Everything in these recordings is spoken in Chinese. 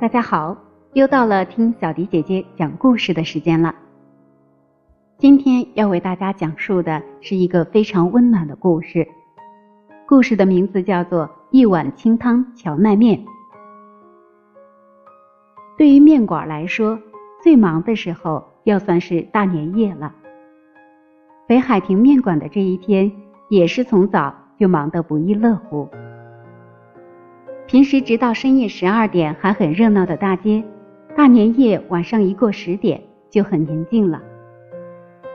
大家好，又到了听小迪姐姐讲故事的时间了。今天要为大家讲述的是一个非常温暖的故事，故事的名字叫做《一碗清汤荞麦面》。对于面馆来说，最忙的时候要算是大年夜了。北海亭面馆的这一天也是从早就忙得不亦乐乎。平时直到深夜十二点还很热闹的大街，大年夜晚上一过十点就很宁静了。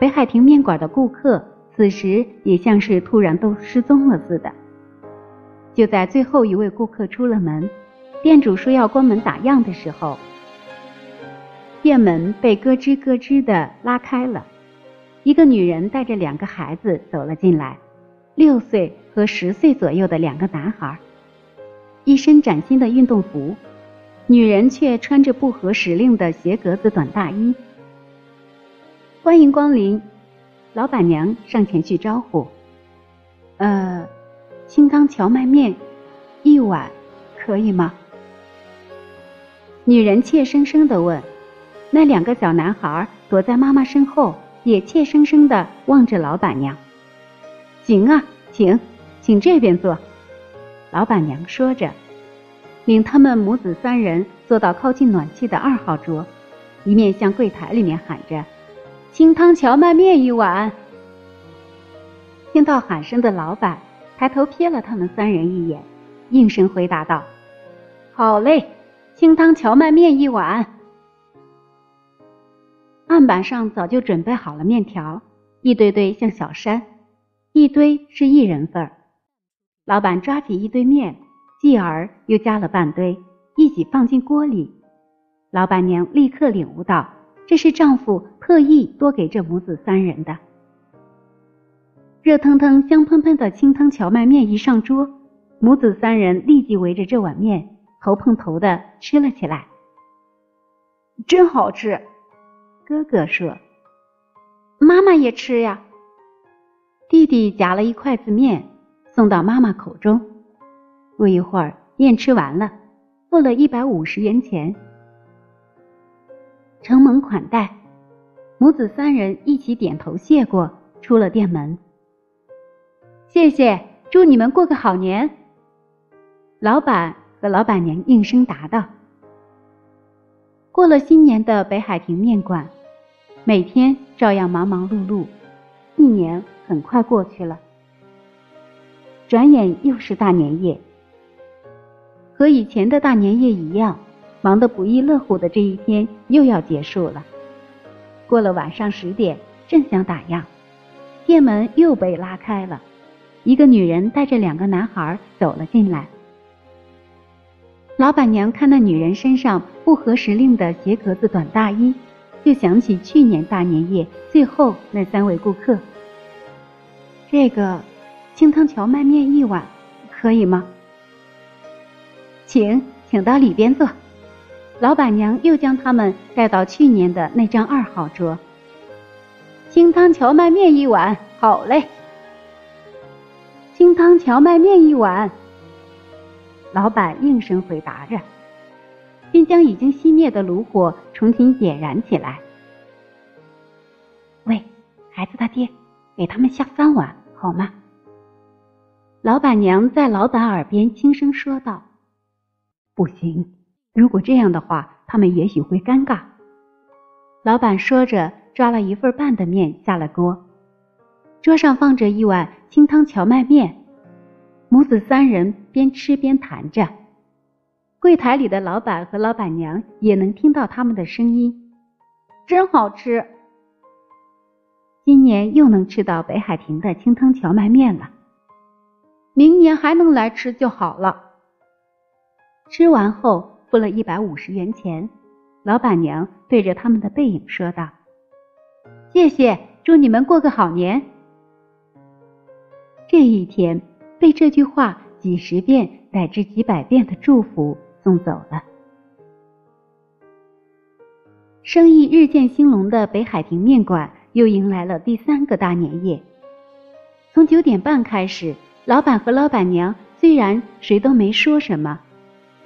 北海亭面馆的顾客此时也像是突然都失踪了似的。就在最后一位顾客出了门，店主说要关门打烊的时候，店门被咯吱咯吱的拉开了，一个女人带着两个孩子走了进来，六岁和十岁左右的两个男孩。一身崭新的运动服，女人却穿着不合时令的鞋格子短大衣。欢迎光临，老板娘上前去招呼。呃，清汤荞麦面，一碗，可以吗？女人怯生生的问。那两个小男孩躲在妈妈身后，也怯生生的望着老板娘。行啊，请，请这边坐。老板娘说着，领他们母子三人坐到靠近暖气的二号桌，一面向柜台里面喊着：“清汤荞麦面一碗。”听到喊声的老板抬头瞥了他们三人一眼，应声回答道：“好嘞，清汤荞麦面一碗。”案板上早就准备好了面条，一堆堆像小山，一堆是一人份儿。老板抓起一堆面，继而又加了半堆，一起放进锅里。老板娘立刻领悟到，这是丈夫特意多给这母子三人的。热腾腾、香喷喷的清汤荞麦面一上桌，母子三人立即围着这碗面头碰头的吃了起来。真好吃，哥哥说：“妈妈也吃呀。”弟弟夹了一筷子面。送到妈妈口中，不一会儿，面吃完了，付了一百五十元钱，承蒙款待，母子三人一起点头谢过，出了店门。谢谢，祝你们过个好年。老板和老板娘应声答道。过了新年的北海亭面馆，每天照样忙忙碌碌，一年很快过去了。转眼又是大年夜，和以前的大年夜一样，忙得不亦乐乎的这一天又要结束了。过了晚上十点，正想打烊，店门又被拉开了，一个女人带着两个男孩走了进来。老板娘看那女人身上不合时令的鞋格子短大衣，就想起去年大年夜最后那三位顾客。这个。清汤荞麦面一碗，可以吗？请，请到里边坐。老板娘又将他们带到去年的那张二号桌。清汤荞麦面一碗，好嘞。清汤荞麦面一碗。老板应声回答着，并将已经熄灭的炉火重新点燃起来。喂，孩子他爹，给他们下三碗好吗？老板娘在老板耳边轻声说道：“不行，如果这样的话，他们也许会尴尬。”老板说着，抓了一份半的面下了锅。桌上放着一碗清汤荞麦面，母子三人边吃边谈着。柜台里的老板和老板娘也能听到他们的声音：“真好吃！今年又能吃到北海亭的清汤荞麦面了。”明年还能来吃就好了。吃完后付了一百五十元钱，老板娘对着他们的背影说道：“谢谢，祝你们过个好年。”这一天被这句话几十遍乃至几百遍的祝福送走了。生意日渐兴隆的北海亭面馆又迎来了第三个大年夜。从九点半开始，老板和老板娘虽然谁都没说什么，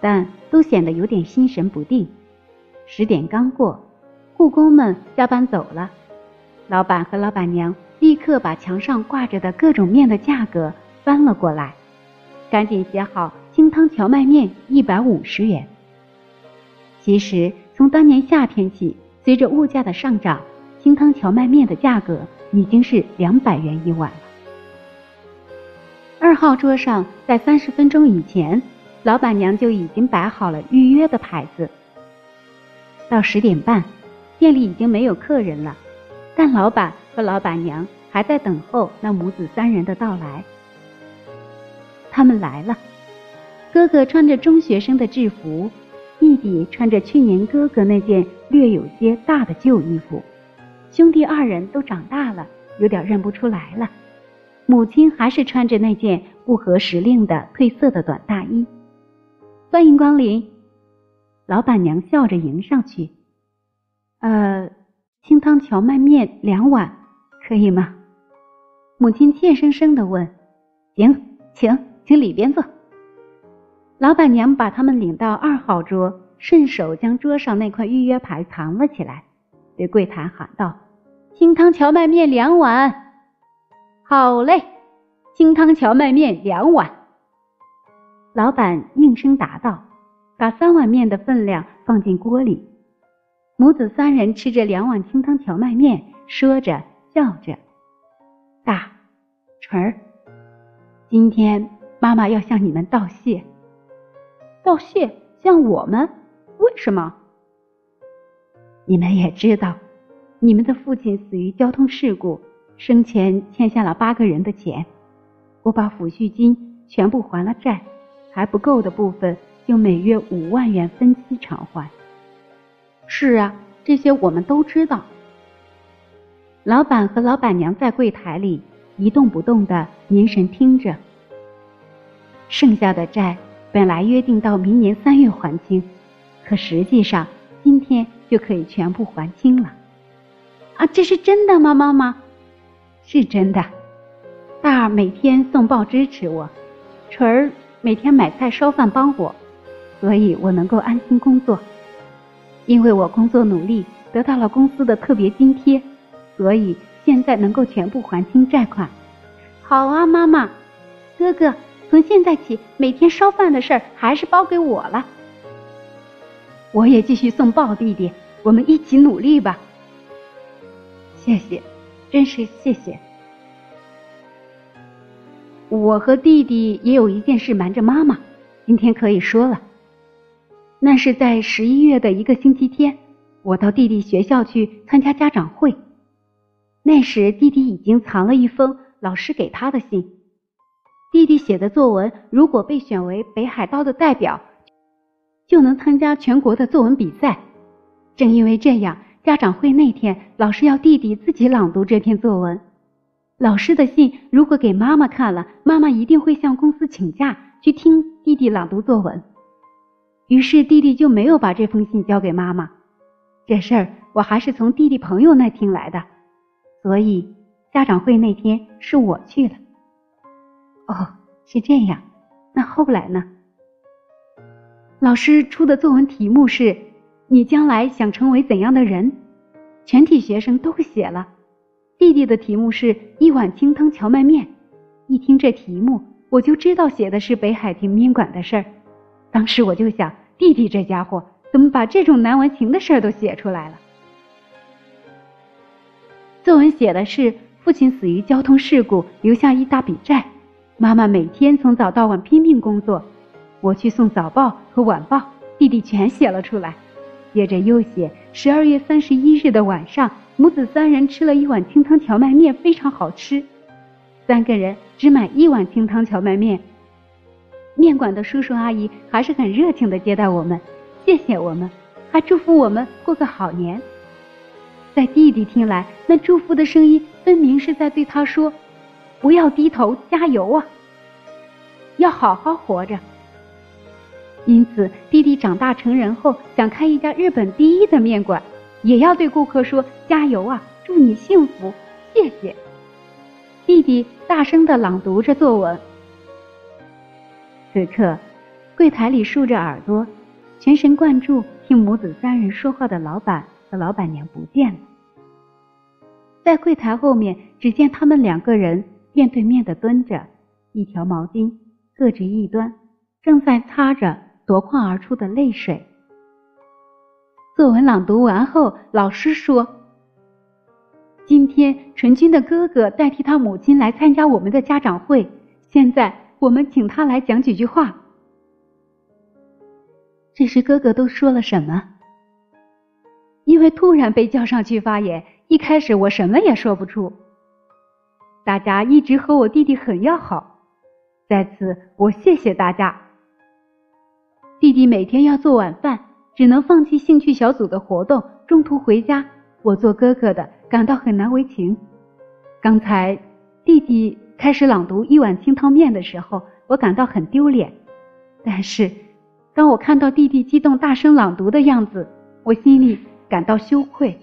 但都显得有点心神不定。十点刚过，护工们下班走了，老板和老板娘立刻把墙上挂着的各种面的价格翻了过来，赶紧写好清汤荞麦面一百五十元。其实从当年夏天起，随着物价的上涨，清汤荞麦面的价格已经是两百元一碗了。二号桌上，在三十分钟以前，老板娘就已经摆好了预约的牌子。到十点半，店里已经没有客人了，但老板和老板娘还在等候那母子三人的到来。他们来了，哥哥穿着中学生的制服，弟弟穿着去年哥哥那件略有些大的旧衣服，兄弟二人都长大了，有点认不出来了。母亲还是穿着那件不合时令的褪色的短大衣。欢迎光临，老板娘笑着迎上去。呃，清汤荞麦面两碗，可以吗？母亲怯生生的问。行，请，请里边坐。老板娘把他们领到二号桌，顺手将桌上那块预约牌藏了起来，对柜台喊道：“清汤荞麦面两碗。”好嘞，清汤荞麦面两碗。老板应声答道，把三碗面的分量放进锅里。母子三人吃着两碗清汤荞麦面，说着笑着。大纯儿，今天妈妈要向你们道谢。道谢？像我们？为什么？你们也知道，你们的父亲死于交通事故。生前欠下了八个人的钱，我把抚恤金全部还了债，还不够的部分就每月五万元分期偿还。是啊，这些我们都知道。老板和老板娘在柜台里一动不动的凝神听着。剩下的债本来约定到明年三月还清，可实际上今天就可以全部还清了。啊，这是真的吗，妈妈？是真的，大儿每天送报支持我，纯儿每天买菜烧饭帮我，所以我能够安心工作。因为我工作努力，得到了公司的特别津贴，所以现在能够全部还清债款。好啊，妈妈，哥哥，从现在起每天烧饭的事儿还是包给我了。我也继续送报，弟弟，我们一起努力吧。谢谢。真是谢谢。我和弟弟也有一件事瞒着妈妈，今天可以说了。那是在十一月的一个星期天，我到弟弟学校去参加家长会。那时弟弟已经藏了一封老师给他的信。弟弟写的作文如果被选为北海道的代表，就能参加全国的作文比赛。正因为这样。家长会那天，老师要弟弟自己朗读这篇作文。老师的信如果给妈妈看了，妈妈一定会向公司请假去听弟弟朗读作文。于是弟弟就没有把这封信交给妈妈。这事儿我还是从弟弟朋友那听来的，所以家长会那天是我去了。哦，是这样。那后来呢？老师出的作文题目是。你将来想成为怎样的人？全体学生都写了。弟弟的题目是一碗清汤荞麦面。一听这题目，我就知道写的是北海亭面馆的事儿。当时我就想，弟弟这家伙怎么把这种难为情的事儿都写出来了？作文写的是父亲死于交通事故，留下一大笔债。妈妈每天从早到晚拼命工作，我去送早报和晚报，弟弟全写了出来。接着又写十二月三十一日的晚上，母子三人吃了一碗清汤荞麦面，非常好吃。三个人只买一碗清汤荞麦面。面馆的叔叔阿姨还是很热情的接待我们，谢谢我们，还祝福我们过个好年。在弟弟听来，那祝福的声音分明是在对他说：“不要低头，加油啊，要好好活着。”因此，弟弟长大成人后想开一家日本第一的面馆，也要对顾客说：“加油啊，祝你幸福，谢谢。”弟弟大声的朗读着作文。此刻，柜台里竖着耳朵，全神贯注听母子三人说话的老板和老板娘不见了。在柜台后面，只见他们两个人面对面的蹲着，一条毛巾各执一端，正在擦着夺眶而出的泪水。作文朗读完后，老师说：“今天陈军的哥哥代替他母亲来参加我们的家长会，现在我们请他来讲几句话。”这时哥哥都说了什么？因为突然被叫上去发言。一开始我什么也说不出，大家一直和我弟弟很要好，在此我谢谢大家。弟弟每天要做晚饭，只能放弃兴趣小组的活动，中途回家。我做哥哥的感到很难为情。刚才弟弟开始朗读一碗清汤面的时候，我感到很丢脸。但是当我看到弟弟激动大声朗读的样子，我心里感到羞愧。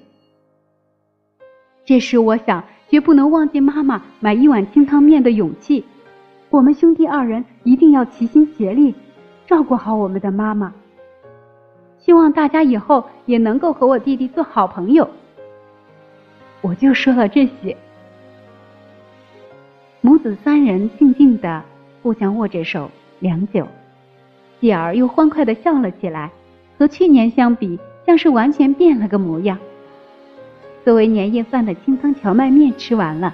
这时，我想绝不能忘记妈妈买一碗清汤面的勇气。我们兄弟二人一定要齐心协力，照顾好我们的妈妈。希望大家以后也能够和我弟弟做好朋友。我就说了这些。母子三人静静的互相握着手良久，继而又欢快的笑了起来，和去年相比，像是完全变了个模样。作为年夜饭的清汤荞麦面吃完了，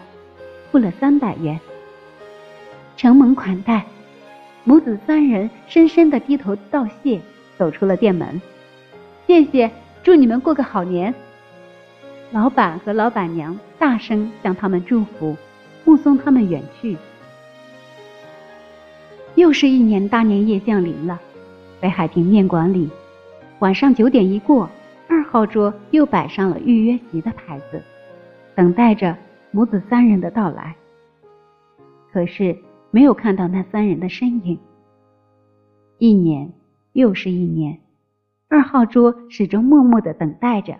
付了三百元，承蒙款待，母子三人深深的低头道谢，走出了店门。谢谢，祝你们过个好年。老板和老板娘大声向他们祝福，目送他们远去。又是一年大年夜降临了，北海亭面馆里，晚上九点一过。号桌又摆上了预约席的牌子，等待着母子三人的到来。可是没有看到那三人的身影。一年又是一年，二号桌始终默默的等待着，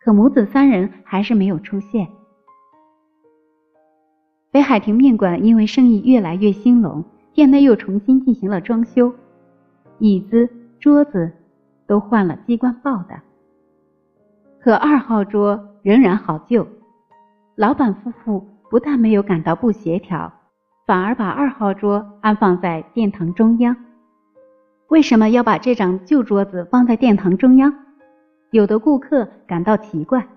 可母子三人还是没有出现。北海亭面馆因为生意越来越兴隆，店内又重新进行了装修，椅子、桌子都换了机关报的。可二号桌仍然好旧，老板夫妇不但没有感到不协调，反而把二号桌安放在殿堂中央。为什么要把这张旧桌子放在殿堂中央？有的顾客感到奇怪，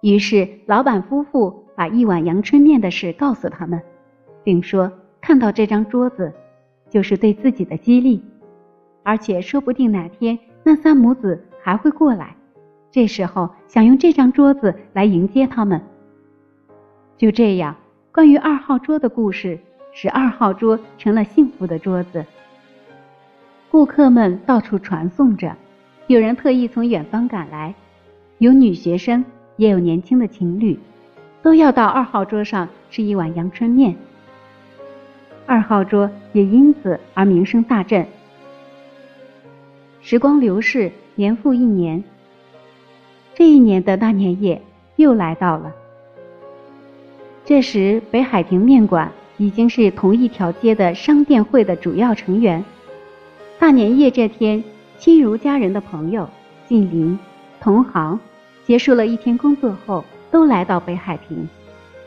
于是老板夫妇把一碗阳春面的事告诉他们，并说看到这张桌子就是对自己的激励，而且说不定哪天那三母子还会过来。这时候想用这张桌子来迎接他们。就这样，关于二号桌的故事使二号桌成了幸福的桌子。顾客们到处传颂着，有人特意从远方赶来，有女学生，也有年轻的情侣，都要到二号桌上吃一碗阳春面。二号桌也因此而名声大振。时光流逝，年复一年。这一年的大年夜又来到了。这时，北海亭面馆已经是同一条街的商店会的主要成员。大年夜这天，亲如家人的朋友、近邻、同行，结束了一天工作后，都来到北海亭，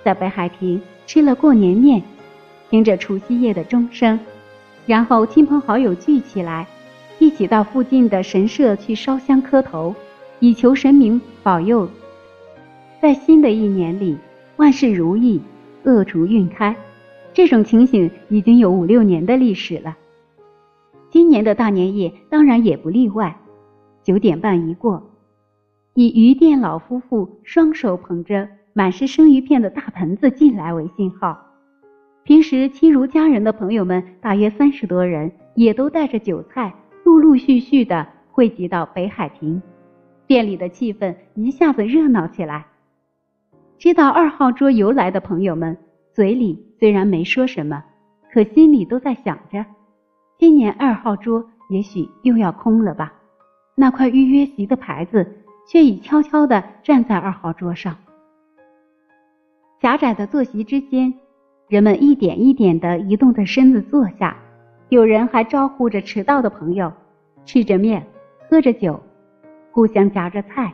在北海亭吃了过年面，听着除夕夜的钟声，然后亲朋好友聚起来，一起到附近的神社去烧香磕头。以求神明保佑，在新的一年里万事如意，恶逐运开。这种情形已经有五六年的历史了。今年的大年夜当然也不例外。九点半一过，以鱼店老夫妇双手捧着满是生鱼片的大盆子进来为信号。平时亲如家人的朋友们大约三十多人，也都带着酒菜，陆陆续续的汇集到北海亭。店里的气氛一下子热闹起来。知道二号桌由来的朋友们，嘴里虽然没说什么，可心里都在想着：今年二号桌也许又要空了吧？那块预约席的牌子却已悄悄地站在二号桌上。狭窄的坐席之间，人们一点一点地移动着身子坐下，有人还招呼着迟到的朋友，吃着面，喝着酒，互相夹着菜。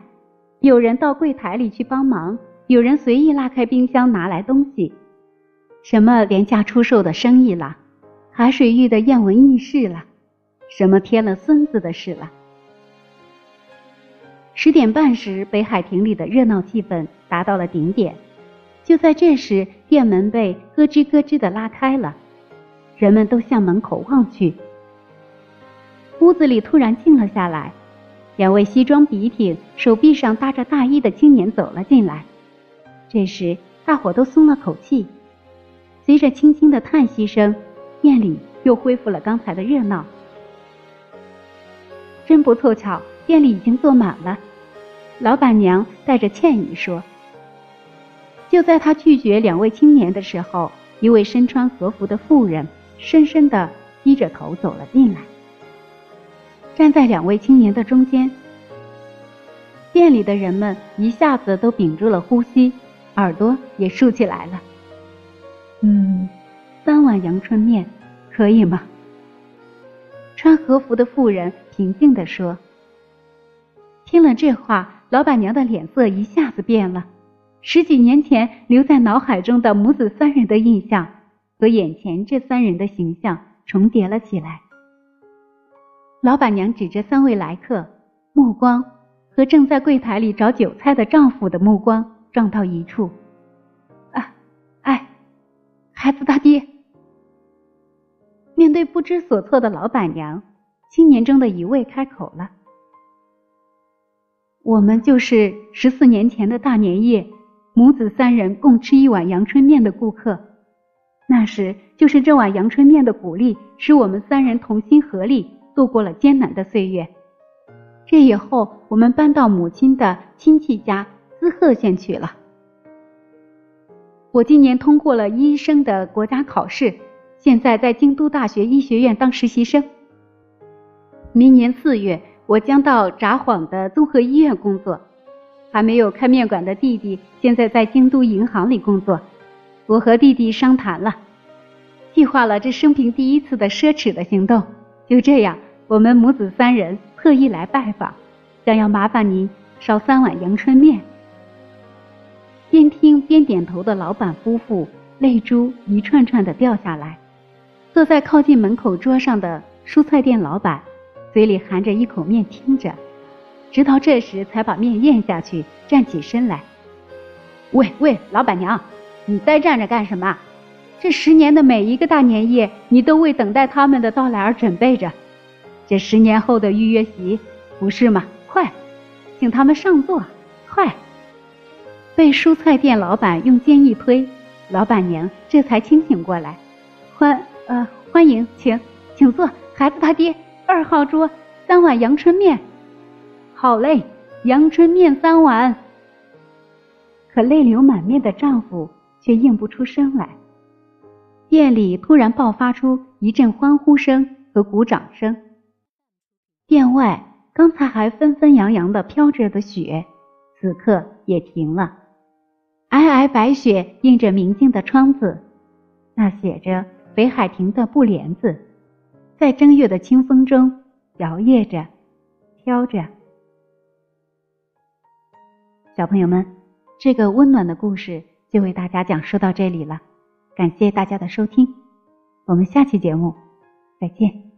有人到柜台里去帮忙，有人随意拉开冰箱拿来东西。什么廉价出售的生意了，海水浴的艳闻轶事了，什么添了孙子的事了。十点半时，北海亭里的热闹气氛达到了顶点。就在这时，店门被咯吱咯吱的拉开了，人们都向门口望去。屋子里突然静了下来，两位西装笔挺、手臂上搭着大衣的青年走了进来。这时，大伙都松了口气。随着轻轻的叹息声，店里又恢复了刚才的热闹。真不凑巧，店里已经坐满了。老板娘带着歉意说：“就在她拒绝两位青年的时候，一位身穿和服的妇人深深的低着头走了进来，站在两位青年的中间。店里的人们一下子都屏住了呼吸，耳朵也竖起来了。”嗯，三碗阳春面，可以吗？穿和服的妇人平静地说。听了这话，老板娘的脸色一下子变了。十几年前留在脑海中的母子三人的印象，和眼前这三人的形象重叠了起来。老板娘指着三位来客，目光和正在柜台里找韭菜的丈夫的目光撞到一处。啊，哎孩子他爹。面对不知所措的老板娘，青年中的一位开口了：“我们就是十四年前的大年夜，母子三人共吃一碗阳春面的顾客。那时就是这碗阳春面的鼓励，使我们三人同心合力度过了艰难的岁月。这以后，我们搬到母亲的亲戚家滋贺县去了。”我今年通过了医生的国家考试，现在在京都大学医学院当实习生。明年四月，我将到札幌的综合医院工作。还没有开面馆的弟弟，现在在京都银行里工作。我和弟弟商谈了，计划了这生平第一次的奢侈的行动。就这样，我们母子三人特意来拜访，想要麻烦您烧三碗阳春面。边听边点头的老板夫妇，泪珠一串串的掉下来。坐在靠近门口桌上的蔬菜店老板，嘴里含着一口面听着，直到这时才把面咽下去，站起身来。喂喂，老板娘，你呆站着干什么？这十年的每一个大年夜，你都为等待他们的到来而准备着。这十年后的预约席，不是吗？快，请他们上座，快！被蔬菜店老板用肩一推，老板娘这才清醒过来。欢呃欢迎，请请坐，孩子他爹，二号桌三碗阳春面。好嘞，阳春面三碗。可泪流满面的丈夫却应不出声来。店里突然爆发出一阵欢呼声和鼓掌声。殿外刚才还纷纷扬扬的飘着的雪，此刻也停了。皑皑白雪映着明净的窗子，那写着北海亭的布帘子，在正月的清风中摇曳着，飘着。小朋友们，这个温暖的故事就为大家讲述到这里了，感谢大家的收听，我们下期节目再见。